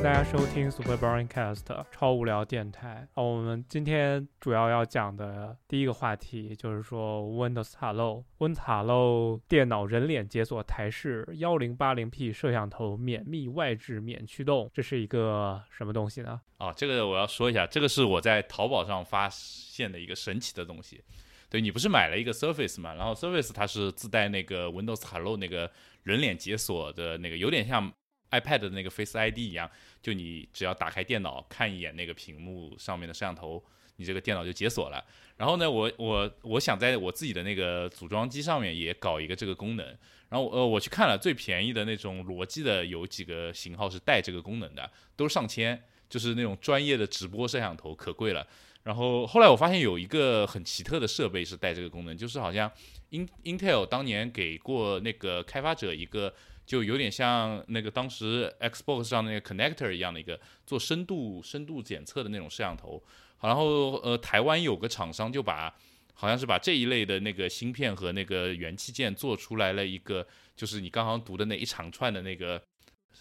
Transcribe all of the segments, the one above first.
大家收听 Super Boring Cast 超无聊电台。啊，我们今天主要要讲的第一个话题就是说 Windows Hello Windows Hello 电脑人脸解锁台式幺零八零 P 摄像头免密外置免驱动，这是一个什么东西呢？哦，这个我要说一下，这个是我在淘宝上发现的一个神奇的东西。对你不是买了一个 Surface 嘛？然后 Surface 它是自带那个 Windows Hello 那个人脸解锁的那个，有点像 iPad 的那个 Face ID 一样，就你只要打开电脑看一眼那个屏幕上面的摄像头，你这个电脑就解锁了。然后呢，我我我想在我自己的那个组装机上面也搞一个这个功能。然后呃，我去看了最便宜的那种罗技的有几个型号是带这个功能的，都上千，就是那种专业的直播摄像头，可贵了。然后后来我发现有一个很奇特的设备是带这个功能，就是好像 In Intel 当年给过那个开发者一个，就有点像那个当时 Xbox 上那个 Connector 一样的一个做深度深度检测的那种摄像头。然后呃，台湾有个厂商就把好像是把这一类的那个芯片和那个元器件做出来了一个，就是你刚刚读的那一长串的那个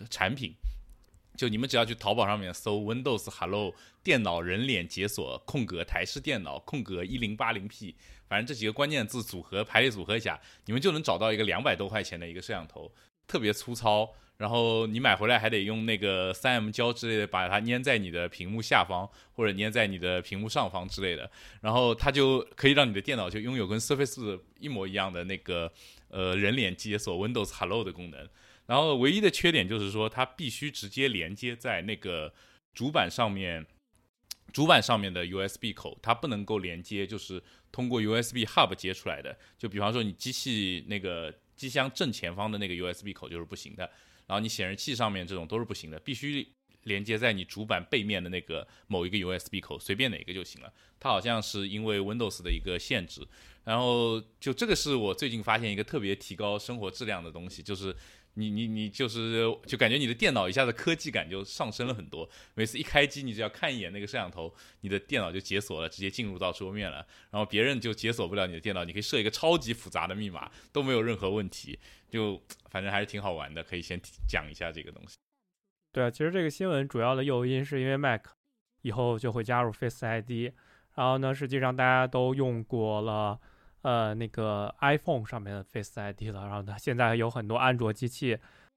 产品。就你们只要去淘宝上面搜 Windows Hello 电脑人脸解锁空格台式电脑空格一零八零 P，反正这几个关键字组合排列组合一下，你们就能找到一个两百多块钱的一个摄像头，特别粗糙。然后你买回来还得用那个三 M 胶之类的把它粘在你的屏幕下方或者粘在你的屏幕上方之类的，然后它就可以让你的电脑就拥有跟 Surface 一模一样的那个呃人脸解锁 Windows Hello 的功能。然后唯一的缺点就是说，它必须直接连接在那个主板上面，主板上面的 USB 口，它不能够连接，就是通过 USB Hub 接出来的。就比方说，你机器那个机箱正前方的那个 USB 口就是不行的，然后你显示器上面这种都是不行的，必须连接在你主板背面的那个某一个 USB 口，随便哪个就行了。它好像是因为 Windows 的一个限制。然后就这个是我最近发现一个特别提高生活质量的东西，就是。你你你就是就感觉你的电脑一下子科技感就上升了很多。每次一开机，你只要看一眼那个摄像头，你的电脑就解锁了，直接进入到桌面了。然后别人就解锁不了你的电脑，你可以设一个超级复杂的密码，都没有任何问题。就反正还是挺好玩的，可以先讲一下这个东西。对啊，其实这个新闻主要的诱因是因为 Mac 以后就会加入 Face ID，然后呢，实际上大家都用过了。呃，那个 iPhone 上面的 Face ID 了，然后它现在有很多安卓机器，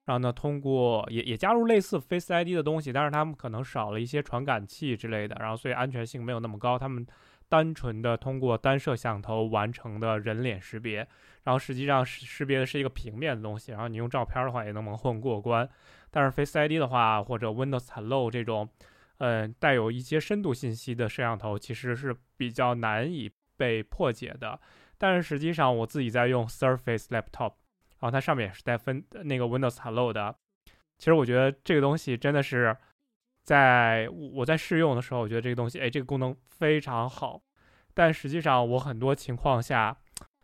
然后呢，通过也也加入类似 Face ID 的东西，但是他们可能少了一些传感器之类的，然后所以安全性没有那么高。他们单纯的通过单摄像头完成的人脸识别，然后实际上识识别的是一个平面的东西，然后你用照片的话也能蒙混过关。但是 Face ID 的话，或者 Windows Hello 这种，嗯，带有一些深度信息的摄像头，其实是比较难以被破解的。但是实际上，我自己在用 Surface Laptop，然后它上面也是带分那个 Windows Hello 的。其实我觉得这个东西真的是，在我在试用的时候，我觉得这个东西，哎，这个功能非常好。但实际上，我很多情况下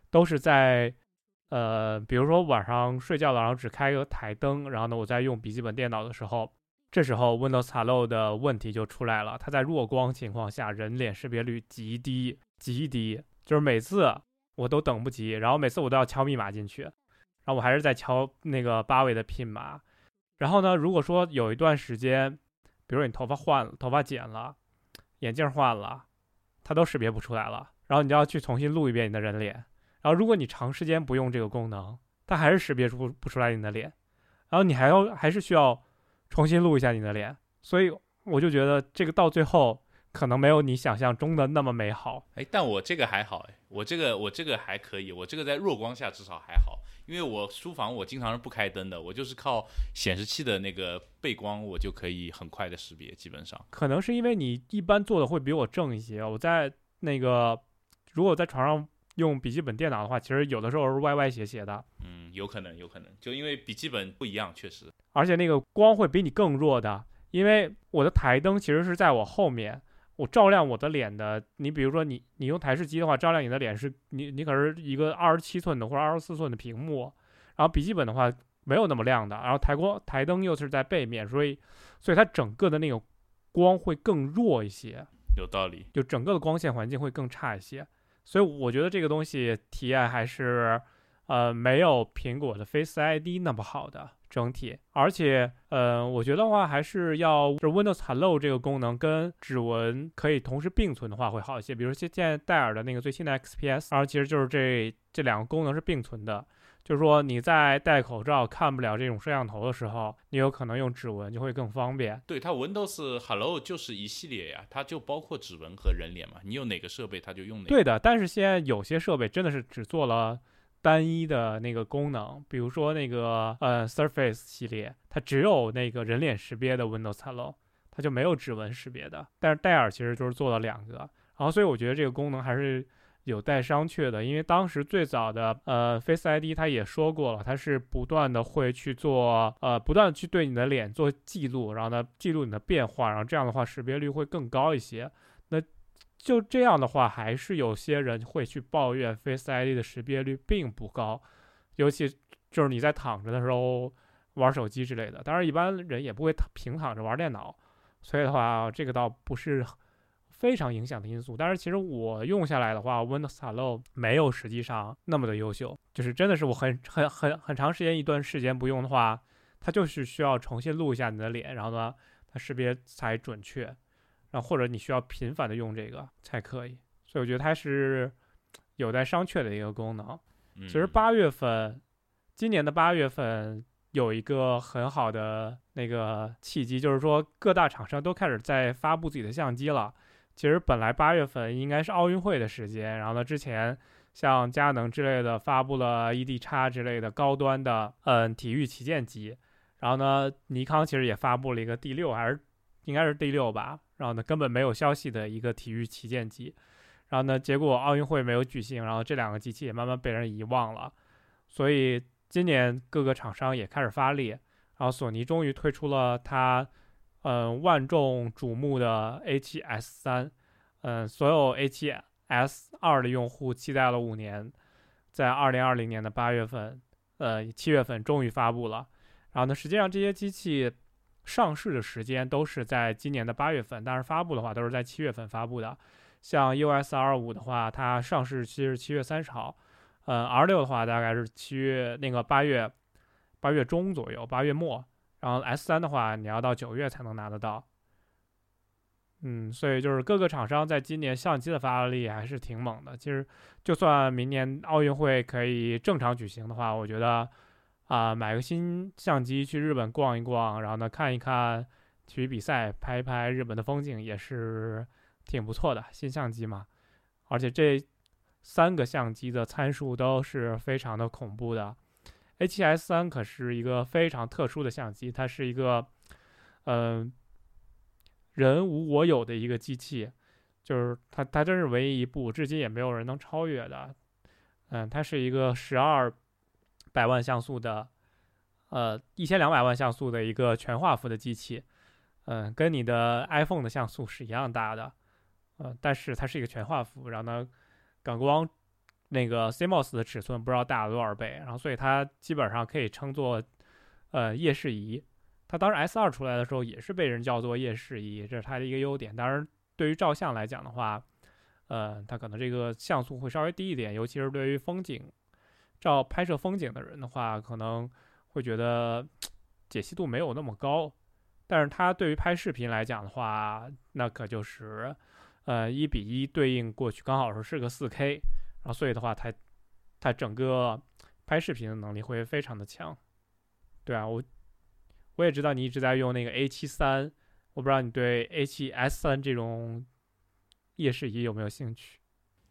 都是在，呃，比如说晚上睡觉了，然后只开个台灯，然后呢，我在用笔记本电脑的时候，这时候 Windows Hello 的问题就出来了。它在弱光情况下，人脸识别率极低，极低，就是每次。我都等不及，然后每次我都要敲密码进去，然后我还是在敲那个八位的 PIN 码。然后呢，如果说有一段时间，比如你头发换了、头发剪了、眼镜换了，它都识别不出来了。然后你就要去重新录一遍你的人脸。然后如果你长时间不用这个功能，它还是识别出不出来你的脸。然后你还要还是需要重新录一下你的脸。所以我就觉得这个到最后。可能没有你想象中的那么美好，哎，但我这个还好，哎，我这个我这个还可以，我这个在弱光下至少还好，因为我书房我经常是不开灯的，我就是靠显示器的那个背光，我就可以很快的识别，基本上。可能是因为你一般做的会比我正一些，我在那个如果在床上用笔记本电脑的话，其实有的时候是歪歪斜斜的。嗯，有可能，有可能，就因为笔记本不一样，确实。而且那个光会比你更弱的，因为我的台灯其实是在我后面。我照亮我的脸的，你比如说你你用台式机的话，照亮你的脸是你你可是一个二十七寸的或者二十四寸的屏幕，然后笔记本的话没有那么亮的，然后台光台灯又是在背面，所以所以它整个的那个光会更弱一些，有道理，就整个的光线环境会更差一些，所以我觉得这个东西体验还是呃，没有苹果的 Face ID 那么好的整体，而且，呃，我觉得话还是要就 Windows Hello 这个功能跟指纹可以同时并存的话会好一些。比如现现在戴尔的那个最新的 XPS，然后其实就是这这两个功能是并存的。就是说你在戴口罩看不了这种摄像头的时候，你有可能用指纹就会更方便。对它 Windows Hello 就是一系列呀，它就包括指纹和人脸嘛，你有哪个设备它就用哪个。对的，但是现在有些设备真的是只做了单一的那个功能，比如说那个呃 Surface 系列，它只有那个人脸识别的 Windows Hello，它就没有指纹识别的。但是戴尔其实就是做了两个，然后所以我觉得这个功能还是。有待商榷的，因为当时最早的呃 Face ID 它也说过了，它是不断的会去做呃不断的去对你的脸做记录，然后呢记录你的变化，然后这样的话识别率会更高一些。就这样的话，还是有些人会去抱怨 Face ID 的识别率并不高，尤其就是你在躺着的时候玩手机之类的。当然一般人也不会躺平躺着玩电脑，所以的话这个倒不是。非常影响的因素，但是其实我用下来的话，Windows Hello 没有实际上那么的优秀，就是真的是我很很很很长时间一段时间不用的话，它就是需要重新录一下你的脸，然后呢，它识别才准确，或者你需要频繁的用这个才可以，所以我觉得它是有待商榷的一个功能。其实八月份，今年的八月份有一个很好的那个契机，就是说各大厂商都开始在发布自己的相机了。其实本来八月份应该是奥运会的时间，然后呢，之前像佳能之类的发布了 ED 叉之类的高端的嗯体育旗舰机，然后呢，尼康其实也发布了一个 D 六还是应该是 D 六吧，然后呢根本没有消息的一个体育旗舰机，然后呢结果奥运会没有举行，然后这两个机器也慢慢被人遗忘了，所以今年各个厂商也开始发力，然后索尼终于推出了它。嗯，万众瞩目的 A7S 三，嗯，所有 A7S 二的用户期待了五年，在二零二零年的八月份，呃，七月份终于发布了。然后呢，实际上这些机器上市的时间都是在今年的八月份，但是发布的话都是在七月份发布的。像 USR 五的话，它上市期是七月三十号，呃，R 六的话大概是七月那个八月八月中左右，八月末。然后 S 三的话，你要到九月才能拿得到。嗯，所以就是各个厂商在今年相机的发力还是挺猛的。其实，就算明年奥运会可以正常举行的话，我觉得啊，买个新相机去日本逛一逛，然后呢看一看体育比赛，拍一拍日本的风景，也是挺不错的。新相机嘛，而且这三个相机的参数都是非常的恐怖的。A7S 三可是一个非常特殊的相机，它是一个，嗯，人无我有的一个机器，就是它，它真是唯一一部，至今也没有人能超越的。嗯，它是一个十二百万像素的，呃，一千两百万像素的一个全画幅的机器，嗯，跟你的 iPhone 的像素是一样大的，呃，但是它是一个全画幅，然后呢，感光。那个 CMOS 的尺寸不知道大了多少倍，然后所以它基本上可以称作，呃，夜视仪。它当时 S 二出来的时候也是被人叫做夜视仪，这是它的一个优点。当然，对于照相来讲的话，呃，它可能这个像素会稍微低一点，尤其是对于风景照拍摄风景的人的话，可能会觉得解析度没有那么高。但是它对于拍视频来讲的话，那可就是，呃，一比一对应过去，刚好是是个四 K。然后，所以的话，它它整个拍视频的能力会非常的强。对啊，我我也知道你一直在用那个 A 七三，我不知道你对 A 七 S 三这种夜视仪有没有兴趣？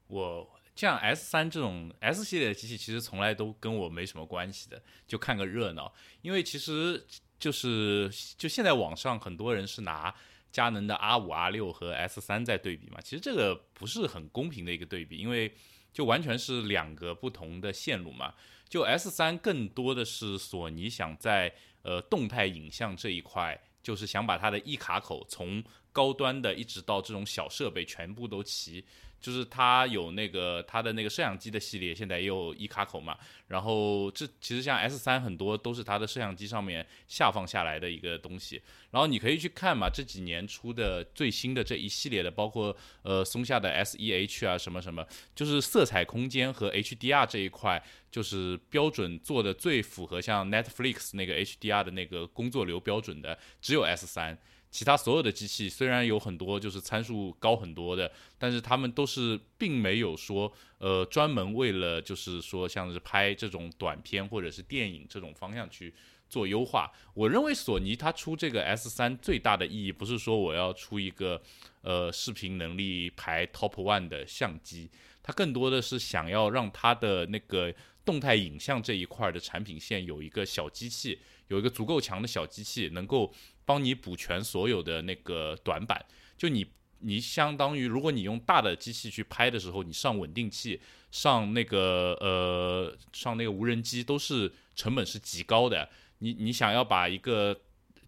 我像 S 三这种 S 系列的机器，其实从来都跟我没什么关系的，就看个热闹。因为其实就是就现在网上很多人是拿佳能的 R 五、R 六和 S 三在对比嘛，其实这个不是很公平的一个对比，因为就完全是两个不同的线路嘛。就 S 三更多的是索尼想在呃动态影像这一块，就是想把它的一卡口从高端的，一直到这种小设备全部都齐。就是它有那个它的那个摄像机的系列，现在也有一卡口嘛。然后这其实像 S 三很多都是它的摄像机上面下放下来的一个东西。然后你可以去看嘛，这几年出的最新的这一系列的，包括呃松下的 S E H 啊什么什么，就是色彩空间和 HDR 这一块，就是标准做的最符合像 Netflix 那个 HDR 的那个工作流标准的，只有 S 三。其他所有的机器虽然有很多就是参数高很多的，但是他们都是并没有说呃专门为了就是说像是拍这种短片或者是电影这种方向去做优化。我认为索尼它出这个 S 三最大的意义不是说我要出一个呃视频能力排 Top One 的相机，它更多的是想要让它的那个动态影像这一块的产品线有一个小机器，有一个足够强的小机器能够。帮你补全所有的那个短板，就你你相当于，如果你用大的机器去拍的时候，你上稳定器、上那个呃上那个无人机都是成本是极高的。你你想要把一个，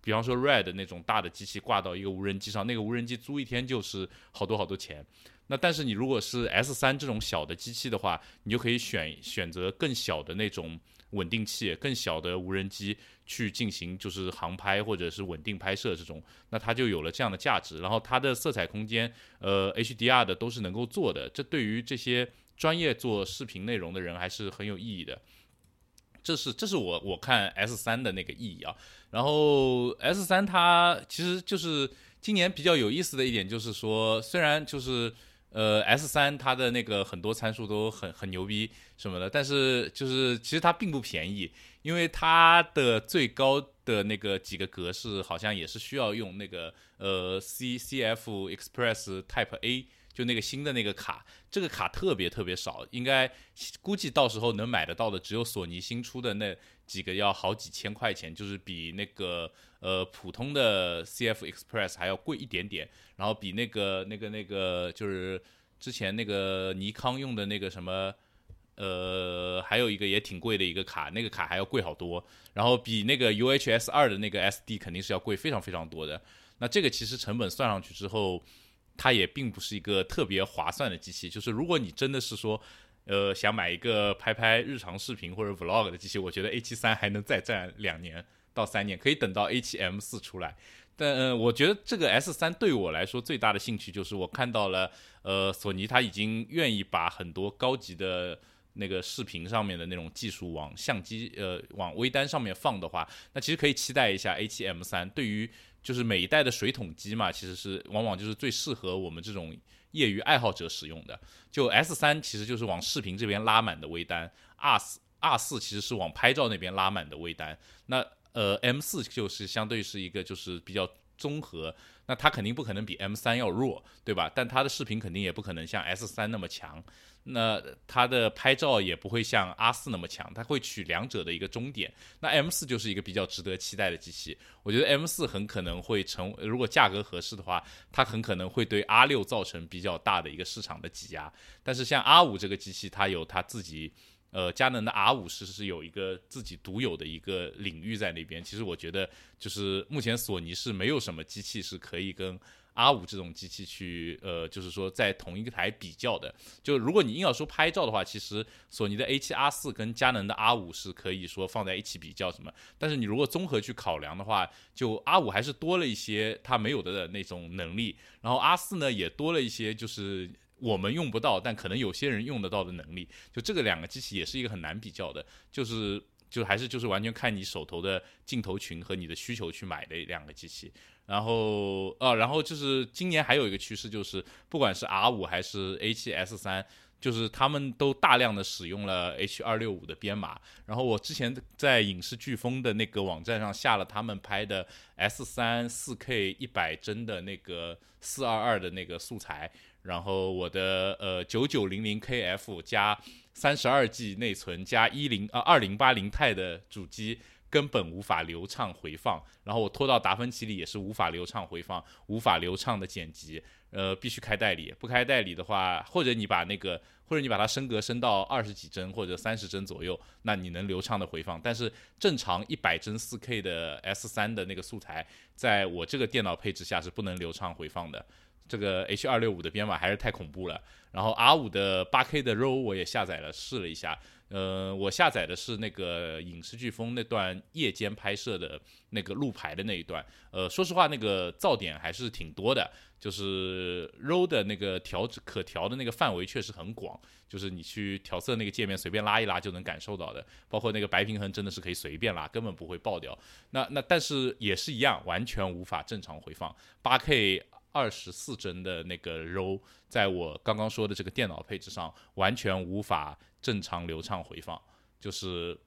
比方说 Red 那种大的机器挂到一个无人机上，那个无人机租一天就是好多好多钱。那但是你如果是 S 三这种小的机器的话，你就可以选选择更小的那种。稳定器更小的无人机去进行就是航拍或者是稳定拍摄这种，那它就有了这样的价值。然后它的色彩空间，呃，HDR 的都是能够做的，这对于这些专业做视频内容的人还是很有意义的。这是这是我我看 S 三的那个意义啊。然后 S 三它其实就是今年比较有意思的一点就是说，虽然就是。呃，S 三它的那个很多参数都很很牛逼什么的，但是就是其实它并不便宜，因为它的最高的那个几个格式好像也是需要用那个呃 C C F Express Type A，就那个新的那个卡，这个卡特别特别少，应该估计到时候能买得到的只有索尼新出的那几个要好几千块钱，就是比那个。呃，普通的 CF Express 还要贵一点点，然后比那个、那个、那个，就是之前那个尼康用的那个什么，呃，还有一个也挺贵的一个卡，那个卡还要贵好多，然后比那个 UHS 二的那个 SD 肯定是要贵非常非常多的。那这个其实成本算上去之后，它也并不是一个特别划算的机器。就是如果你真的是说，呃，想买一个拍拍日常视频或者 Vlog 的机器，我觉得 A 七三还能再战两年。到三年可以等到 A7M 四出来，但呃，我觉得这个 S 三对我来说最大的兴趣就是我看到了，呃，索尼它已经愿意把很多高级的那个视频上面的那种技术往相机呃往微单上面放的话，那其实可以期待一下 A7M 三。对于就是每一代的水桶机嘛，其实是往往就是最适合我们这种业余爱好者使用的。就 S 三其实就是往视频这边拉满的微单，R 四 R 四其实是往拍照那边拉满的微单。那呃，M 四就是相对是一个就是比较综合，那它肯定不可能比 M 三要弱，对吧？但它的视频肯定也不可能像 S 三那么强，那它的拍照也不会像 R 四那么强，它会取两者的一个中点。那 M 四就是一个比较值得期待的机器，我觉得 M 四很可能会成，如果价格合适的话，它很可能会对 R 六造成比较大的一个市场的挤压。但是像 R 五这个机器，它有它自己。呃，佳能的 R 五是是有一个自己独有的一个领域在那边。其实我觉得，就是目前索尼是没有什么机器是可以跟 R 五这种机器去，呃，就是说在同一个台比较的。就如果你硬要说拍照的话，其实索尼的 A 七 R 四跟佳能的 R 五是可以说放在一起比较什么。但是你如果综合去考量的话，就 R 五还是多了一些它没有的那种能力，然后 R 四呢也多了一些就是。我们用不到，但可能有些人用得到的能力，就这个两个机器也是一个很难比较的，就是就还是就是完全看你手头的镜头群和你的需求去买的两个机器。然后呃，然后就是今年还有一个趋势，就是不管是 R 五还是 A 七 S 三。就是他们都大量的使用了 H 二六五的编码，然后我之前在影视飓风的那个网站上下了他们拍的 S 三四 K 一百帧的那个四二二的那个素材，然后我的呃九九零零 KF 加三十二 G 内存加一零啊二零八零钛的主机根本无法流畅回放，然后我拖到达芬奇里也是无法流畅回放，无法流畅的剪辑，呃，必须开代理，不开代理的话，或者你把那个，或者你把它升格升到二十几帧或者三十帧左右，那你能流畅的回放，但是正常一百帧四 K 的 S 三的那个素材，在我这个电脑配置下是不能流畅回放的。这个 H 二六五的编码还是太恐怖了，然后 R 五的八 K 的 RAW 我也下载了试了一下，呃，我下载的是那个影视飓风那段夜间拍摄的那个路牌的那一段，呃，说实话那个噪点还是挺多的，就是 RAW 的那个调可调的那个范围确实很广，就是你去调色那个界面随便拉一拉就能感受到的，包括那个白平衡真的是可以随便拉，根本不会爆掉。那那但是也是一样，完全无法正常回放八 K。二十四帧的那个 RAW，在我刚刚说的这个电脑配置上，完全无法正常流畅回放，就是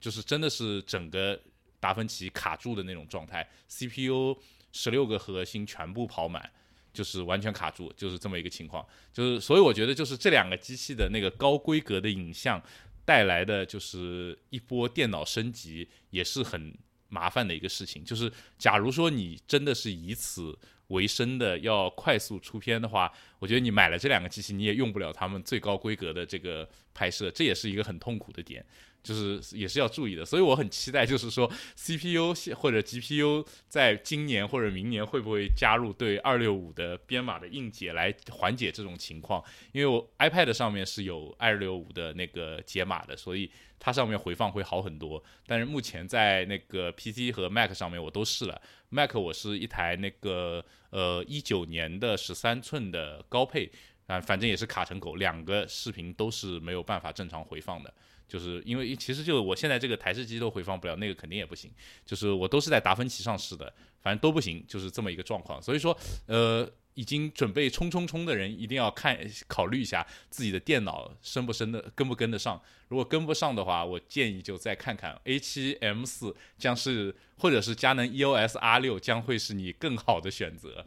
就是真的是整个达芬奇卡住的那种状态，CPU 十六个核心全部跑满，就是完全卡住，就是这么一个情况。就是所以我觉得，就是这两个机器的那个高规格的影像带来的，就是一波电脑升级，也是很麻烦的一个事情。就是假如说你真的是以此。为生的要快速出片的话，我觉得你买了这两个机器，你也用不了他们最高规格的这个拍摄，这也是一个很痛苦的点，就是也是要注意的。所以我很期待，就是说 CPU 或者 GPU 在今年或者明年会不会加入对二六五的编码的硬解来缓解这种情况？因为我 iPad 上面是有二六五的那个解码的，所以它上面回放会好很多。但是目前在那个 PC 和 Mac 上面我都试了。Mac 我是一台那个呃一九年的十三寸的高配啊，反正也是卡成狗，两个视频都是没有办法正常回放的，就是因为其实就我现在这个台式机都回放不了，那个肯定也不行，就是我都是在达芬奇上试的，反正都不行，就是这么一个状况，所以说呃。已经准备冲冲冲的人，一定要看考虑一下自己的电脑升不升的跟不跟得上。如果跟不上的话，我建议就再看看 A7 M4 将是，或者是佳能 EOS R6 将会是你更好的选择。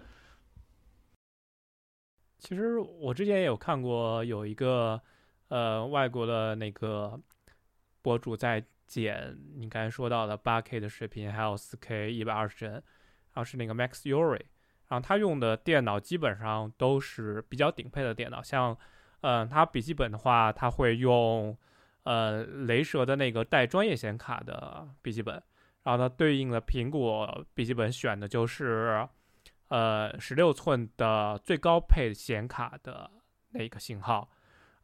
其实我之前也有看过，有一个呃外国的那个博主在剪你刚才说到的 8K 的视频，还有 4K 一百二十帧，然后是那个 Max Uri。然后他用的电脑基本上都是比较顶配的电脑，像，嗯，他笔记本的话，他会用，呃，雷蛇的那个带专业显卡的笔记本，然后它对应的苹果笔记本选的就是，呃，十六寸的最高配显卡的那个型号，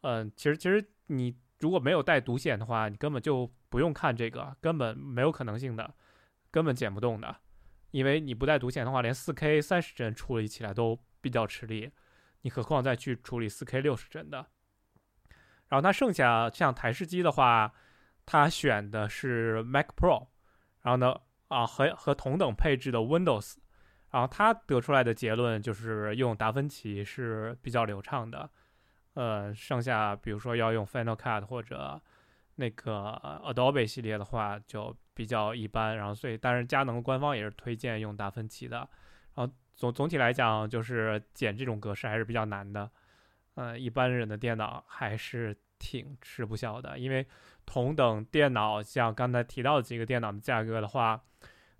嗯，其实其实你如果没有带独显的话，你根本就不用看这个，根本没有可能性的，根本剪不动的。因为你不带独显的话，连 4K 三十帧处理起来都比较吃力，你何况再去处理 4K 六十帧的。然后它剩下像台式机的话，它选的是 Mac Pro，然后呢啊和和同等配置的 Windows，然后它得出来的结论就是用达芬奇是比较流畅的。呃，剩下比如说要用 Final Cut 或者那个 Adobe 系列的话就。比较一般，然后所以，但是佳能官方也是推荐用达芬奇的。然后总总体来讲，就是剪这种格式还是比较难的。嗯，一般人的电脑还是挺吃不消的，因为同等电脑，像刚才提到的几个电脑的价格的话，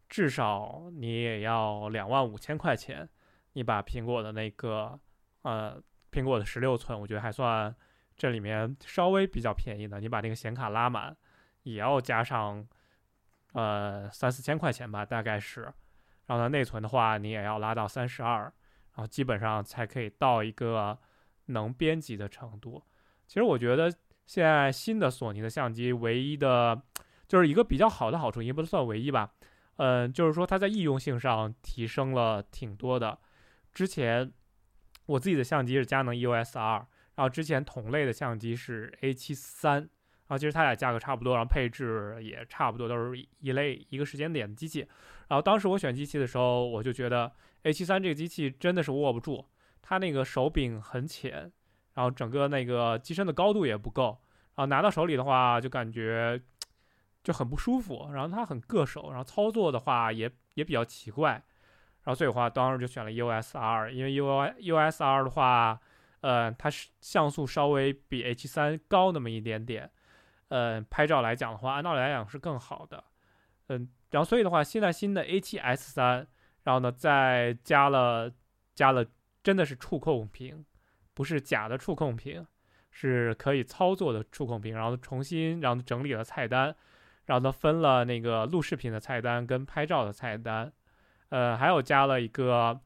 至少你也要两万五千块钱。你把苹果的那个，呃，苹果的十六寸，我觉得还算这里面稍微比较便宜的。你把那个显卡拉满，也要加上。呃，三四千块钱吧，大概是。然后呢，内存的话，你也要拉到三十二，然后基本上才可以到一个能编辑的程度。其实我觉得现在新的索尼的相机，唯一的就是一个比较好的好处，也不能算唯一吧。嗯，就是说它在易用性上提升了挺多的。之前我自己的相机是佳能 EOS R，然后之前同类的相机是 A 七三。然后其实它俩价格差不多，然后配置也差不多，都是一类一个时间点的机器。然后当时我选机器的时候，我就觉得 A73 这个机器真的是握不住，它那个手柄很浅，然后整个那个机身的高度也不够，然后拿到手里的话就感觉就很不舒服，然后它很硌手，然后操作的话也也比较奇怪。然后所以的话，当时就选了 U S R，因为 U EOS R 的话，呃，它是像素稍微比 H 三高那么一点点。呃，拍照来讲的话，按道理来讲是更好的。嗯，然后所以的话，现在新的 A7S 三，然后呢再加了加了真的是触控屏，不是假的触控屏，是可以操作的触控屏，然后重新然后整理了菜单，然后呢分了那个录视频的菜单跟拍照的菜单，呃，还有加了一个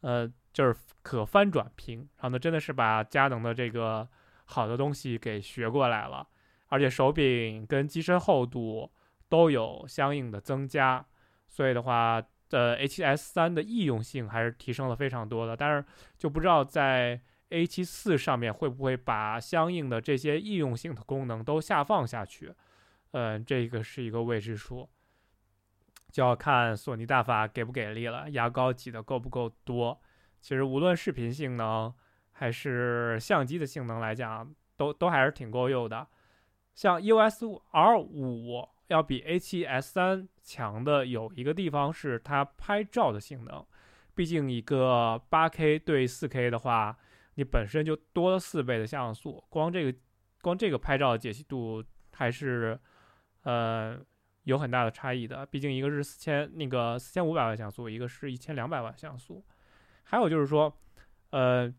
呃就是可翻转屏，然后呢真的是把佳能的这个好的东西给学过来了，而且手柄跟机身厚度。都有相应的增加，所以的话，呃，A7S 三的易用性还是提升了非常多的。但是就不知道在 A7 四上面会不会把相应的这些易用性的功能都下放下去，嗯，这个是一个未知数，就要看索尼大法给不给力了，牙膏挤的够不够多。其实无论视频性能还是相机的性能来讲，都都还是挺够用的。像 EOS R 五。要比 A7S 三强的有一个地方是它拍照的性能，毕竟一个 8K 对 4K 的话，你本身就多了四倍的像素，光这个光这个拍照的解析度还是呃有很大的差异的。毕竟一个是四千那个四千五百万像素，一个是一千两百万像素。还有就是说，呃，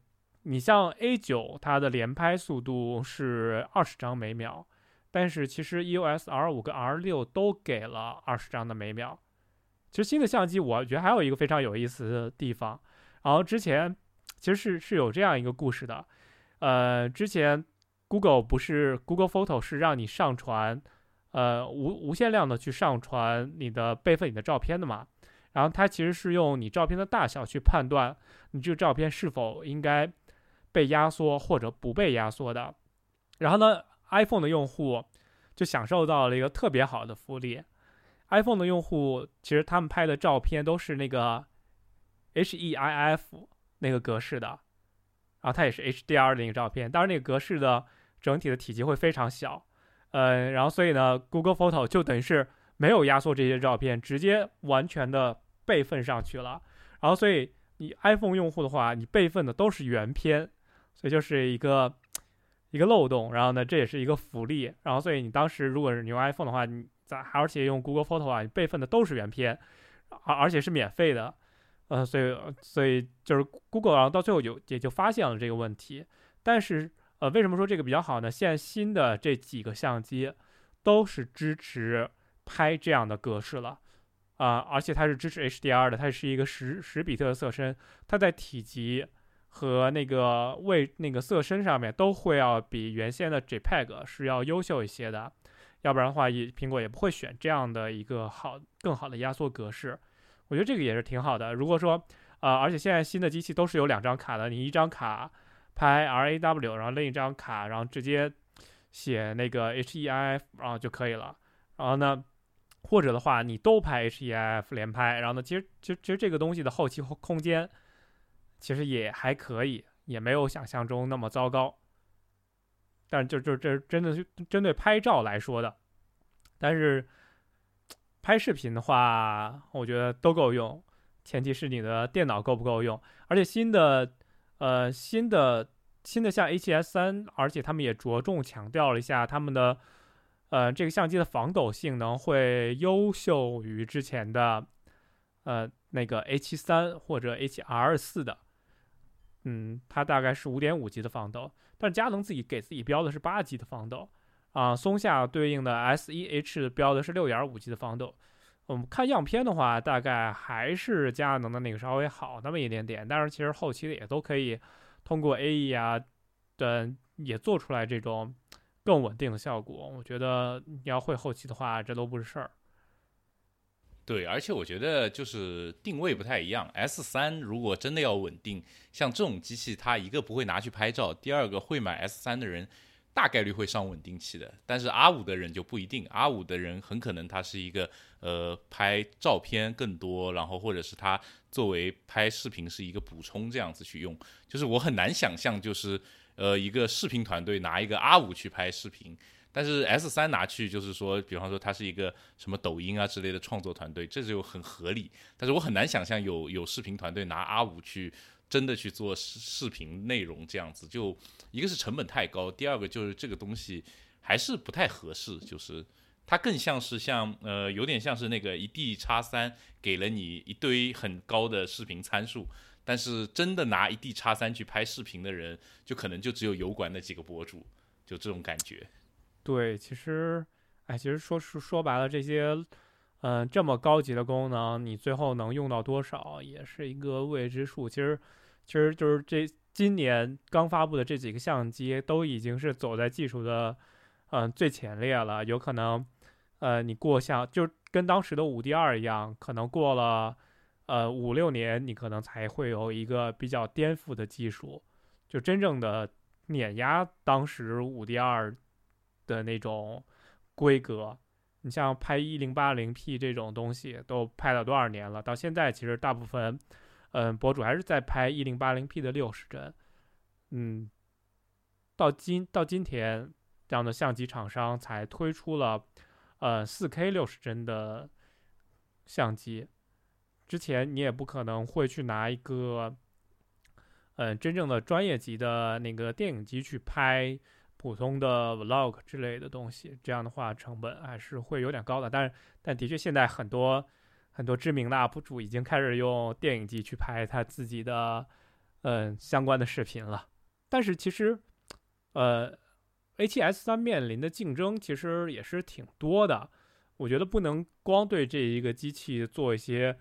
你像 A9 它的连拍速度是二十张每秒。但是其实 EOS R 五跟 R 六都给了二十张的每秒。其实新的相机，我觉得还有一个非常有意思的地方。然后之前其实是是有这样一个故事的，呃，之前 Google 不是 Google Photo 是让你上传，呃，无无限量的去上传你的备份你的照片的嘛？然后它其实是用你照片的大小去判断你这个照片是否应该被压缩或者不被压缩的。然后呢？iPhone 的用户就享受到了一个特别好的福利。iPhone 的用户其实他们拍的照片都是那个 HEIF 那个格式的，然后它也是 HDR 的那个照片，当然那个格式的整体的体积会非常小。嗯，然后所以呢，Google Photo 就等于是没有压缩这些照片，直接完全的备份上去了。然后所以你 iPhone 用户的话，你备份的都是原片，所以就是一个。一个漏洞，然后呢，这也是一个福利，然后所以你当时如果是你用 iPhone 的话，你在而且用 Google Photo 啊，你备份的都是原片，而而且是免费的，呃，所以所以就是 Google 然后到最后就也就发现了这个问题，但是呃，为什么说这个比较好呢？现在新的这几个相机都是支持拍这样的格式了，啊，而且它是支持 HDR 的，它是一个十十比特的色深，它在体积。和那个位那个色深上面都会要比原先的 JPEG 是要优秀一些的，要不然的话，也苹果也不会选这样的一个好更好的压缩格式。我觉得这个也是挺好的。如果说，呃，而且现在新的机器都是有两张卡的，你一张卡拍 RAW，然后另一张卡然后直接写那个 HEIF，然后就可以了。然后呢，或者的话你都拍 HEIF 连拍，然后呢，其实其实其实这个东西的后期空间。其实也还可以，也没有想象中那么糟糕。但就就这真的是针对拍照来说的，但是拍视频的话，我觉得都够用，前提是你的电脑够不够用。而且新的呃新的新的像 A7S 三，而且他们也着重强调了一下他们的呃这个相机的防抖性能会优秀于之前的呃那个 A7 三或者 A7R 四的。嗯，它大概是五点五级的防抖，但是佳能自己给自己标的是八级的防抖，啊，松下对应的 S E H 标的是六点五级的防抖。我们看样片的话，大概还是佳能的那个稍微好那么一点点，但是其实后期的也都可以通过 AE 啊的也做出来这种更稳定的效果。我觉得你要会后期的话，这都不是事儿。对，而且我觉得就是定位不太一样。S 三如果真的要稳定，像这种机器，它一个不会拿去拍照，第二个会买 S 三的人大概率会上稳定器的。但是 R 五的人就不一定，R 五的人很可能他是一个呃拍照片更多，然后或者是他作为拍视频是一个补充这样子去用。就是我很难想象，就是呃一个视频团队拿一个 R 五去拍视频。但是 S 三拿去就是说，比方说它是一个什么抖音啊之类的创作团队，这就很合理。但是我很难想象有有视频团队拿 R 五去真的去做视视频内容这样子，就一个是成本太高，第二个就是这个东西还是不太合适，就是它更像是像呃，有点像是那个一 D 叉三给了你一堆很高的视频参数，但是真的拿一 D 叉三去拍视频的人，就可能就只有油管那几个博主，就这种感觉。对，其实，哎，其实说说说白了，这些，嗯、这么高级的功能，你最后能用到多少，也是一个未知数。其实，其实就是这今年刚发布的这几个相机，都已经是走在技术的，嗯、最前列了。有可能，呃，你过像就跟当时的五 D 二一样，可能过了，呃，五六年，你可能才会有一个比较颠覆的技术，就真正的碾压当时五 D 二。的那种规格。你像拍一零八零 P 这种东西，都拍了多少年了？到现在，其实大部分，嗯，博主还是在拍一零八零 P 的六十帧。嗯，到今到今天，这样的相机厂商才推出了，呃，四 K 六十帧的相机。之前你也不可能会去拿一个，嗯，真正的专业级的那个电影机去拍。普通的 vlog 之类的东西，这样的话成本还是会有点高的。但是，但的确现在很多很多知名的 UP 主已经开始用电影机去拍他自己的嗯相关的视频了。但是其实，呃，A7S 3面临的竞争其实也是挺多的。我觉得不能光对这一个机器做一些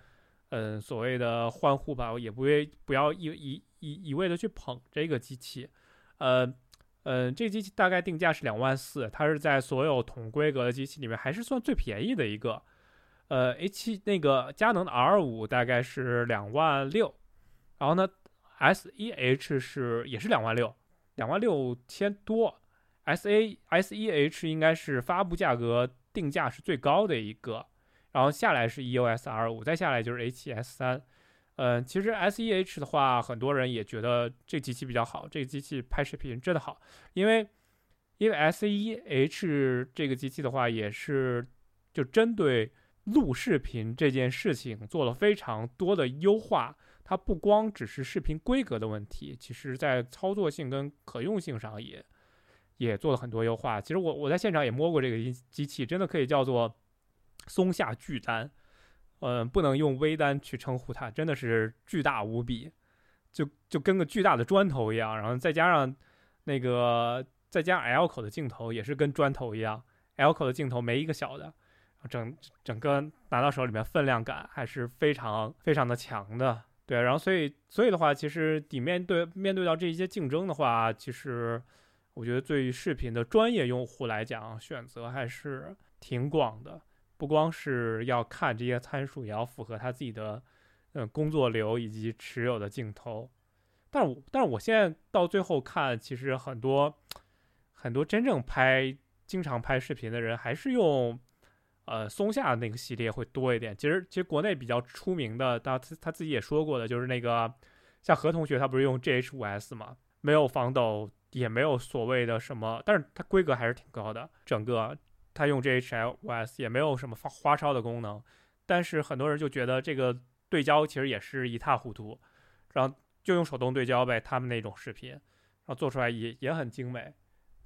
嗯所谓的欢呼吧，也不会不要一一一一味的去捧这个机器，呃。嗯，这机器大概定价是两万四，它是在所有同规格的机器里面还是算最便宜的一个。呃，A7 那个佳能的 R 五大概是两万六，然后呢 S E H 是也是两万六，两万六千多。，S A S E H 应该是发布价格定价是最高的一个，然后下来是 EOS R 五，再下来就是 A7S 三。嗯，其实 S E H 的话，很多人也觉得这机器比较好，这个机器拍视频真的好，因为因为 S E H 这个机器的话，也是就针对录视频这件事情做了非常多的优化。它不光只是视频规格的问题，其实在操作性跟可用性上也也做了很多优化。其实我我在现场也摸过这个机机器，真的可以叫做松下巨单。嗯，不能用微单去称呼它，真的是巨大无比，就就跟个巨大的砖头一样。然后再加上那个再加上 L 口的镜头，也是跟砖头一样。L 口的镜头没一个小的，整整个拿到手里面分量感还是非常非常的强的。对，然后所以所以的话，其实你面对面对到这一些竞争的话，其实我觉得对于视频的专业用户来讲，选择还是挺广的。不光是要看这些参数，也要符合他自己的，嗯，工作流以及持有的镜头。但是我，但是我现在到最后看，其实很多很多真正拍、经常拍视频的人，还是用呃松下那个系列会多一点。其实，其实国内比较出名的，他他自己也说过的，就是那个像何同学，他不是用 GH5S 嘛，没有防抖，也没有所谓的什么，但是它规格还是挺高的，整个。他用 GH5S 也没有什么花花哨的功能，但是很多人就觉得这个对焦其实也是一塌糊涂，然后就用手动对焦呗，他们那种视频，然后做出来也也很精美。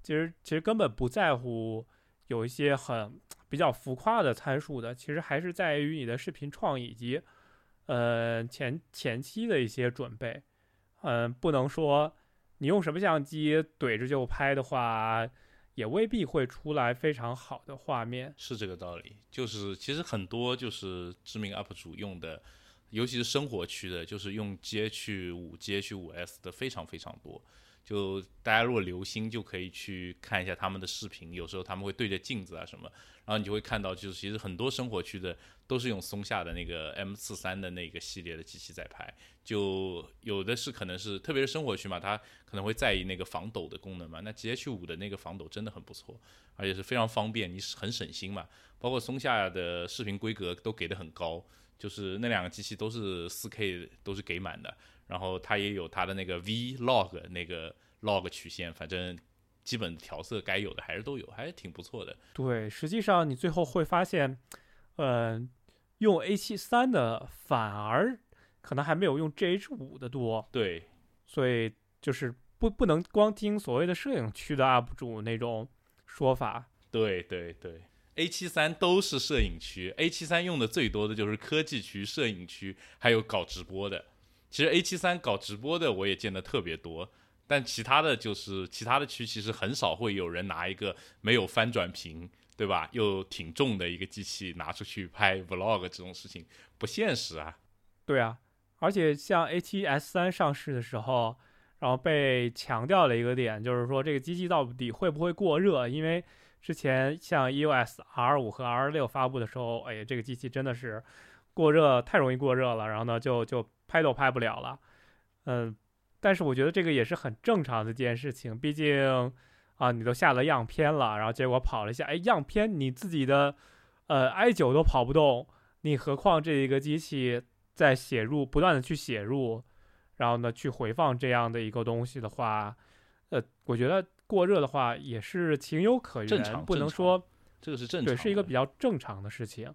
其实其实根本不在乎有一些很比较浮夸的参数的，其实还是在于你的视频创意以及呃前前期的一些准备。嗯，不能说你用什么相机怼着就拍的话。也未必会出来非常好的画面，是这个道理。就是其实很多就是知名 UP 主用的，尤其是生活区的，就是用 GH 五、GH 五 S 的非常非常多。就大家如果留心，就可以去看一下他们的视频。有时候他们会对着镜子啊什么，然后你就会看到，就是其实很多生活区的都是用松下的那个 M 四三的那个系列的机器在拍。就有的是可能是，特别是生活区嘛，它可能会在意那个防抖的功能嘛。那 GH 五的那个防抖真的很不错，而且是非常方便，你很省心嘛。包括松下的视频规格都给的很高，就是那两个机器都是四 K，都是给满的。然后它也有它的那个 Vlog 那个 log 曲线，反正基本调色该有的还是都有，还是挺不错的。对，实际上你最后会发现，嗯，用 A 七三的反而可能还没有用 GH 五的多。对，所以就是不不能光听所谓的摄影区的 UP 主那种说法。对对对，A 7 3都是摄影区，A 7 3用的最多的就是科技区、摄影区，还有搞直播的。其实 A 7 3搞直播的我也见得特别多，但其他的就是其他的区其实很少会有人拿一个没有翻转屏，对吧？又挺重的一个机器拿出去拍 Vlog 这种事情不现实啊。对啊，而且像 A 7 S 3上市的时候，然后被强调了一个点，就是说这个机器到底会不会过热？因为之前像 EOS R 五和 R 六发布的时候，哎，这个机器真的是过热，太容易过热了，然后呢，就就拍都拍不了了。嗯，但是我觉得这个也是很正常的一件事情，毕竟啊，你都下了样片了，然后结果跑了一下，哎，样片你自己的呃 i 九都跑不动，你何况这一个机器在写入不断的去写入，然后呢去回放这样的一个东西的话，呃，我觉得。过热的话也是情有可原，不能说这个是正常，对，是一个比较正常的事情。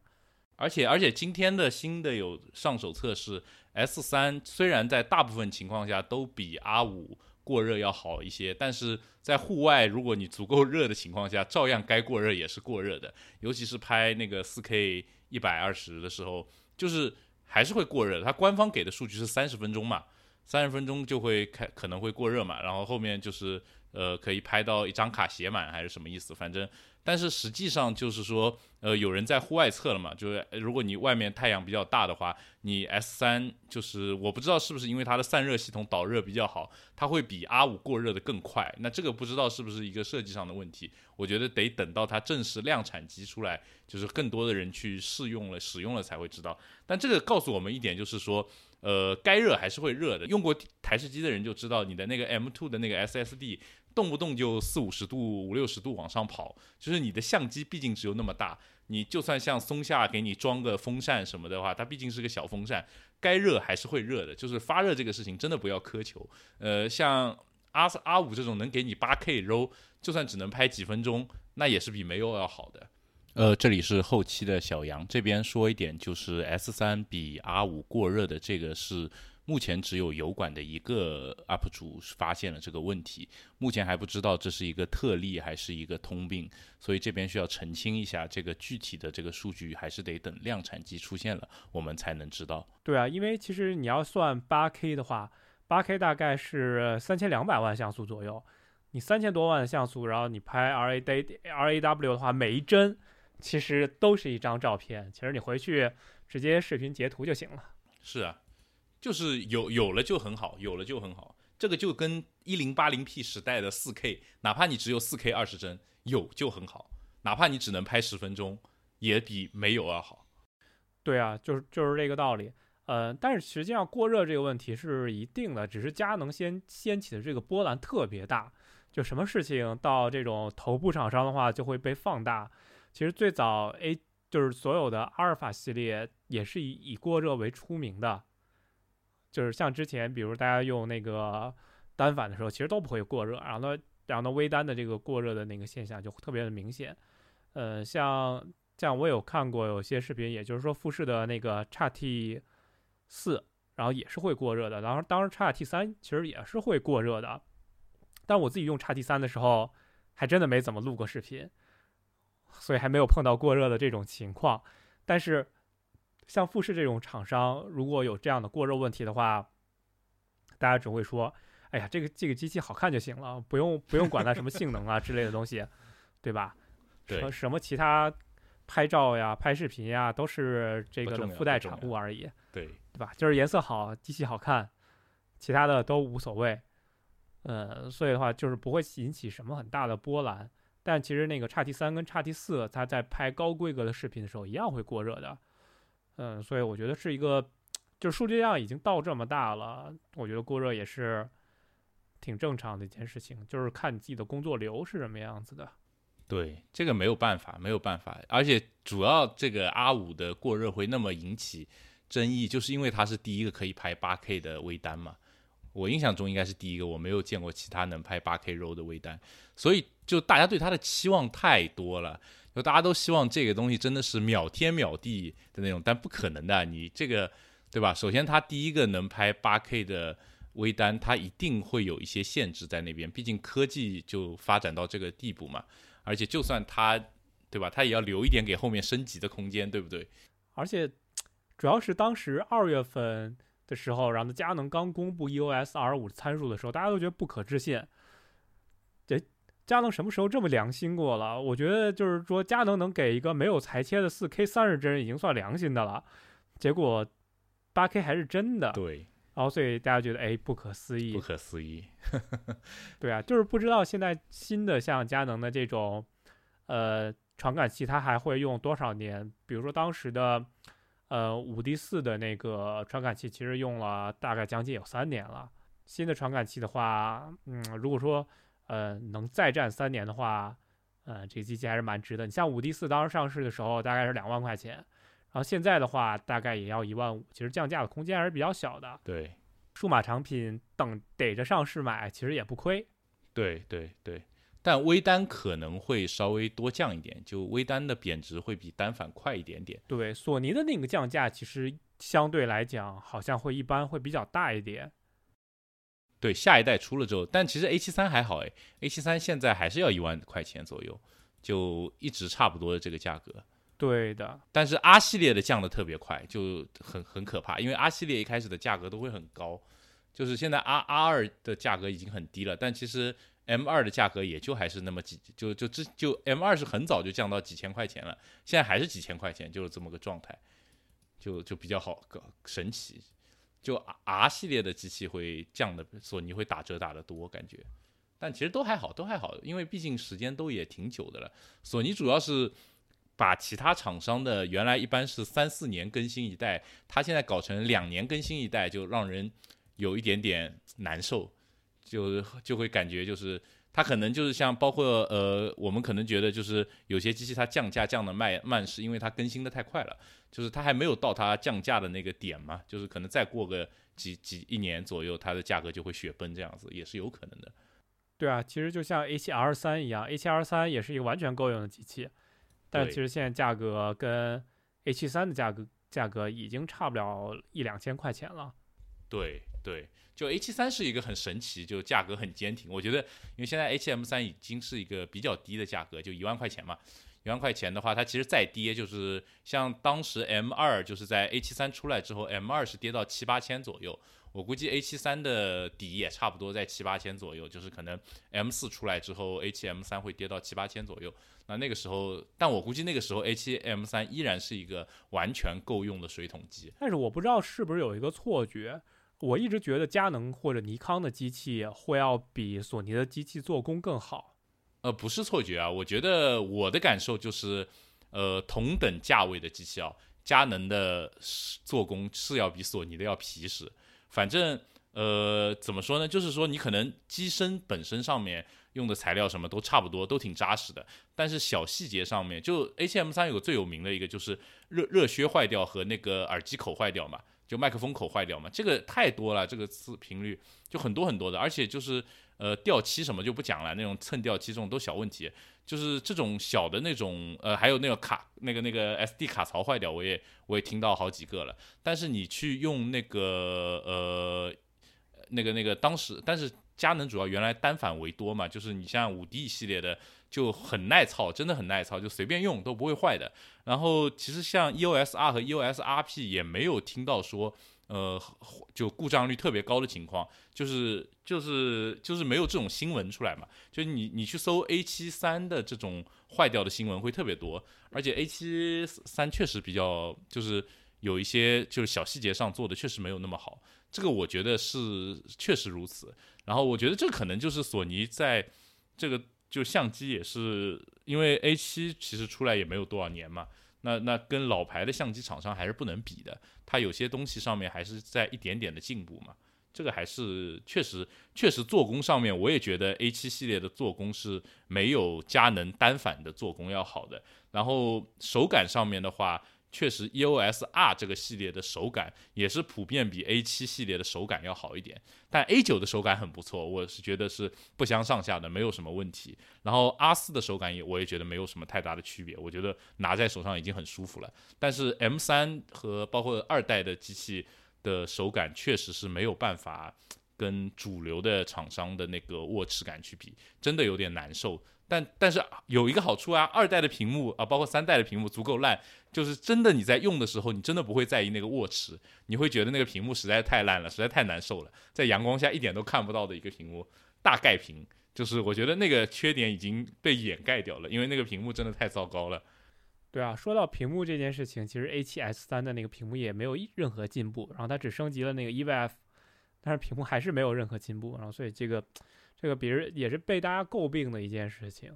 而且而且今天的新的有上手测试，S 三虽然在大部分情况下都比 R 五过热要好一些，但是在户外如果你足够热的情况下，照样该过热也是过热的。尤其是拍那个四 K 一百二十的时候，就是还是会过热。它官方给的数据是三十分钟嘛，三十分钟就会开可能会过热嘛，然后后面就是。呃，可以拍到一张卡写满还是什么意思？反正，但是实际上就是说，呃，有人在户外测了嘛，就是如果你外面太阳比较大的话，你 S 三就是我不知道是不是因为它的散热系统导热比较好，它会比 R 五过热的更快。那这个不知道是不是一个设计上的问题？我觉得得等到它正式量产机出来，就是更多的人去试用了、使用了才会知道。但这个告诉我们一点，就是说。呃，该热还是会热的。用过台式机的人就知道，你的那个 M2 的那个 SSD 动不动就四五十度、五六十度往上跑，就是你的相机毕竟只有那么大，你就算像松下给你装个风扇什么的话，它毕竟是个小风扇，该热还是会热的。就是发热这个事情真的不要苛求。呃，像 R 阿五这种能给你八 K 拍就算只能拍几分钟，那也是比没有要好的。呃，这里是后期的小杨这边说一点，就是 S 三比 R 五过热的这个是目前只有油管的一个 UP 主发现了这个问题，目前还不知道这是一个特例还是一个通病，所以这边需要澄清一下，这个具体的这个数据还是得等量产机出现了，我们才能知道。对啊，因为其实你要算八 K 的话，八 K 大概是三千两百万像素左右，你三千多万的像素，然后你拍 R A D R A W 的话，每一帧。其实都是一张照片，其实你回去直接视频截图就行了。是啊，就是有有了就很好，有了就很好。这个就跟一零八零 P 时代的四 K，哪怕你只有四 K 二十帧，有就很好。哪怕你只能拍十分钟，也比没有要好。对啊，就是就是这个道理。呃，但是实际上过热这个问题是一定的，只是佳能先掀起的这个波澜特别大，就什么事情到这种头部厂商的话就会被放大。其实最早 A 就是所有的阿尔法系列也是以以过热为出名的，就是像之前比如大家用那个单反的时候，其实都不会过热，然后呢，然后呢微单的这个过热的那个现象就特别的明显。呃，像像我有看过有些视频，也就是说富士的那个叉 T 四，然后也是会过热的，然后当时叉 T 三其实也是会过热的，但我自己用叉 T 三的时候，还真的没怎么录过视频。所以还没有碰到过热的这种情况，但是像富士这种厂商，如果有这样的过热问题的话，大家只会说：“哎呀，这个这个机器好看就行了，不用不用管它什么性能啊之类的东西，对吧？什么什么其他拍照呀、拍视频呀，都是这个的附带产物而已，对对吧？就是颜色好，机器好看，其他的都无所谓。呃，所以的话，就是不会引起什么很大的波澜。”但其实那个叉 T 三跟叉 T 四，它在拍高规格的视频的时候一样会过热的，嗯，所以我觉得是一个，就是数据量已经到这么大了，我觉得过热也是挺正常的一件事情，就是看你自己的工作流是什么样子的。对，这个没有办法，没有办法，而且主要这个 R 五的过热会那么引起争议，就是因为它是第一个可以拍八 K 的微单嘛。我印象中应该是第一个，我没有见过其他能拍八 K RAW 的微单，所以就大家对它的期望太多了，就大家都希望这个东西真的是秒天秒地的那种，但不可能的，你这个对吧？首先它第一个能拍八 K 的微单，它一定会有一些限制在那边，毕竟科技就发展到这个地步嘛。而且就算它对吧？它也要留一点给后面升级的空间，对不对？而且主要是当时二月份的时候，然后佳能刚公布 EOS R 五参数的时候，大家都觉得不可置信。这佳能什么时候这么良心过了？我觉得就是说，佳能能给一个没有裁切的四 K 三十帧已经算良心的了，结果八 K 还是真的。对，然后所以大家觉得哎，不可思议，不可思议。对啊，就是不知道现在新的像佳能的这种呃传感器，它还会用多少年？比如说当时的呃五 D 四的那个传感器，其实用了大概将近有三年了。新的传感器的话，嗯，如果说呃能再战三年的话，呃，这个机器还是蛮值的。你像五 D 四当时上市的时候大概是两万块钱，然后现在的话大概也要一万五，其实降价的空间还是比较小的。对。数码产品等逮着上市买，其实也不亏。对对对，但微单可能会稍微多降一点，就微单的贬值会比单反快一点点。对，索尼的那个降价其实相对来讲好像会一般会比较大一点。对，下一代出了之后，但其实 A 七三还好哎，A 七三现在还是要一万块钱左右，就一直差不多的这个价格。对的，但是 R 系列的降的特别快，就很很可怕，因为 R 系列一开始的价格都会很高，就是现在 R R 二的价格已经很低了，但其实 M 二的价格也就还是那么几，就就之就 M 二是很早就降到几千块钱了，现在还是几千块钱，就是这么个状态，就就比较好，神奇，就 R 系列的机器会降的，索尼会打折打的多，感觉，但其实都还好，都还好，因为毕竟时间都也挺久的了，索尼主要是。把其他厂商的原来一般是三四年更新一代，它现在搞成两年更新一代，就让人有一点点难受，就就会感觉就是他可能就是像包括呃，我们可能觉得就是有些机器它降价降的慢慢，是因为它更新的太快了，就是它还没有到它降价的那个点嘛，就是可能再过个几几一年左右，它的价格就会雪崩这样子，也是有可能的。对啊，其实就像 A7R 三一样，A7R 三也是一个完全够用的机器。但其实现在价格跟 A 七三的价格价格已经差不了一两千块钱了。对对，就 A 七三是一个很神奇，就价格很坚挺。我觉得，因为现在 A 七 M 三已经是一个比较低的价格，就一万块钱嘛。一万块钱的话，它其实再跌，就是像当时 M 二就是在 A 七三出来之后，M 二是跌到七八千左右。我估计 A 七三的底也差不多在七八千左右，就是可能 M 四出来之后，A 七 M 三会跌到七八千左右。那那个时候，但我估计那个时候 A 七 M 三依然是一个完全够用的水桶机。但是我不知道是不是有一个错觉，我一直觉得佳能或者尼康的机器会要比索尼的机器做工更好。呃，不是错觉啊，我觉得我的感受就是，呃，同等价位的机器啊，佳能的做工是要比索尼的要皮实。反正，呃，怎么说呢？就是说你可能机身本身上面。用的材料什么都差不多，都挺扎实的。但是小细节上面，就 A7M 三有个最有名的一个，就是热热靴坏掉和那个耳机口坏掉嘛，就麦克风口坏掉嘛。这个太多了，这个次频率就很多很多的。而且就是呃掉漆什么就不讲了，那种蹭掉漆这种都小问题。就是这种小的那种呃，还有那个卡那个那个 SD 卡槽坏掉，我也我也听到好几个了。但是你去用那个呃那个那个当时，但是。佳能主要原来单反为多嘛，就是你像五 D 系列的就很耐操，真的很耐操，就随便用都不会坏的。然后其实像 EOS R 和 EOS RP 也没有听到说，呃，就故障率特别高的情况，就是就是就是没有这种新闻出来嘛。就你你去搜 A 七三的这种坏掉的新闻会特别多，而且 A 七三确实比较就是有一些就是小细节上做的确实没有那么好，这个我觉得是确实如此。然后我觉得这可能就是索尼在这个就相机也是因为 A 七其实出来也没有多少年嘛，那那跟老牌的相机厂商还是不能比的，它有些东西上面还是在一点点的进步嘛，这个还是确实确实做工上面我也觉得 A 七系列的做工是没有佳能单反的做工要好的，然后手感上面的话。确实，EOS R 这个系列的手感也是普遍比 A 七系列的手感要好一点，但 A 九的手感很不错，我是觉得是不相上下的，没有什么问题。然后 R 四的手感也，我也觉得没有什么太大的区别，我觉得拿在手上已经很舒服了。但是 M 三和包括二代的机器的手感确实是没有办法跟主流的厂商的那个握持感去比，真的有点难受。但但是有一个好处啊，二代的屏幕啊，包括三代的屏幕足够烂，就是真的你在用的时候，你真的不会在意那个握持，你会觉得那个屏幕实在太烂了，实在太难受了，在阳光下一点都看不到的一个屏幕，大盖屏，就是我觉得那个缺点已经被掩盖掉了，因为那个屏幕真的太糟糕了。对啊，说到屏幕这件事情，其实 A7S 三的那个屏幕也没有任何进步，然后它只升级了那个 EVF，但是屏幕还是没有任何进步，然后所以这个。这个别人也是被大家诟病的一件事情，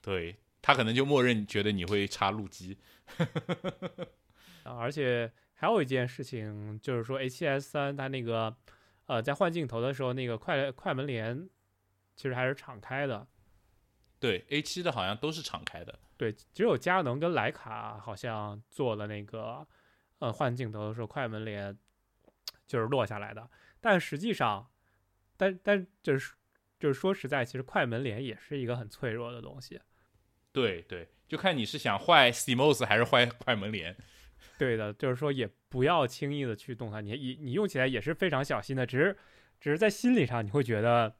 对他可能就默认觉得你会插路机，啊，而且还有一件事情就是说，A7S 三它那个呃在换镜头的时候，那个快快门帘其实还是敞开的，对 A 七的好像都是敞开的，对，只有佳能跟徕卡好像做了那个呃换镜头的时候快门帘就是落下来的，但实际上。但但就是就是说实在，其实快门帘也是一个很脆弱的东西。对对，就看你是想坏 CMOS 还是坏快门帘。对的，就是说也不要轻易的去动它。你你你用起来也是非常小心的，只是只是在心理上你会觉得，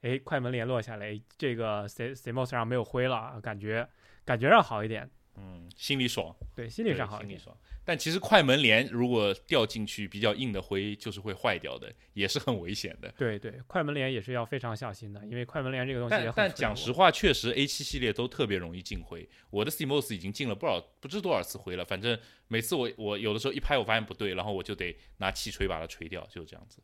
哎，快门帘落下来，这个 C CMOS 上没有灰了，感觉感觉上好一点。嗯，心里爽。对，心理上好一点。但其实快门帘如果掉进去比较硬的灰，就是会坏掉的，也是很危险的。对对，快门帘也是要非常小心的，因为快门帘这个东西但但讲实话，确实 A 七系列都特别容易进灰。我的 CMOS 已经进了不少，不知多少次灰了。反正每次我我有的时候一拍，我发现不对，然后我就得拿气锤把它锤掉，就这样子，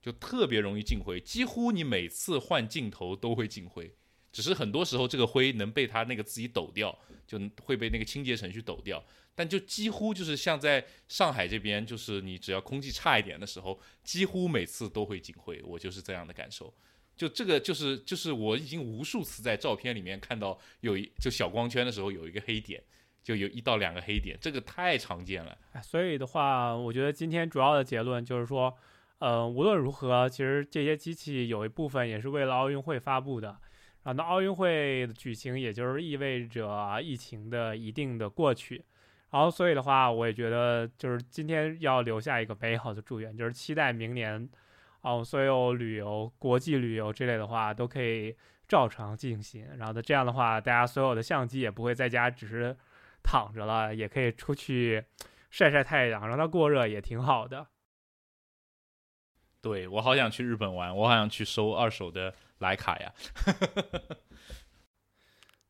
就特别容易进灰。几乎你每次换镜头都会进灰，只是很多时候这个灰能被它那个自己抖掉，就会被那个清洁程序抖掉。但就几乎就是像在上海这边，就是你只要空气差一点的时候，几乎每次都会进灰，我就是这样的感受。就这个就是就是我已经无数次在照片里面看到有一就小光圈的时候有一个黑点，就有一到两个黑点，这个太常见了。所以的话，我觉得今天主要的结论就是说，呃，无论如何，其实这些机器有一部分也是为了奥运会发布的。然后那奥运会的举行，也就是意味着疫情的一定的过去。然后，所以的话，我也觉得就是今天要留下一个美好的祝愿，就是期待明年，哦，所有旅游、国际旅游之类的话都可以照常进行。然后呢，这样的话，大家所有的相机也不会在家只是躺着了，也可以出去晒晒太阳，让它过热也挺好的。对我好想去日本玩，我好想去收二手的徕卡呀。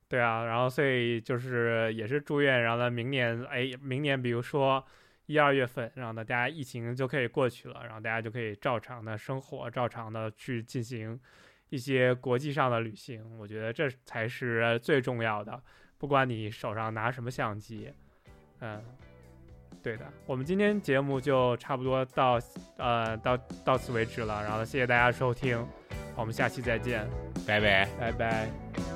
对啊，然后所以就是也是祝愿，然后呢，明年哎，明年比如说一二月份，然后呢，大家疫情就可以过去了，然后大家就可以照常的生活，照常的去进行一些国际上的旅行。我觉得这才是最重要的，不管你手上拿什么相机，嗯，对的。我们今天节目就差不多到呃到到此为止了，然后谢谢大家收听，我们下期再见，拜拜，拜拜。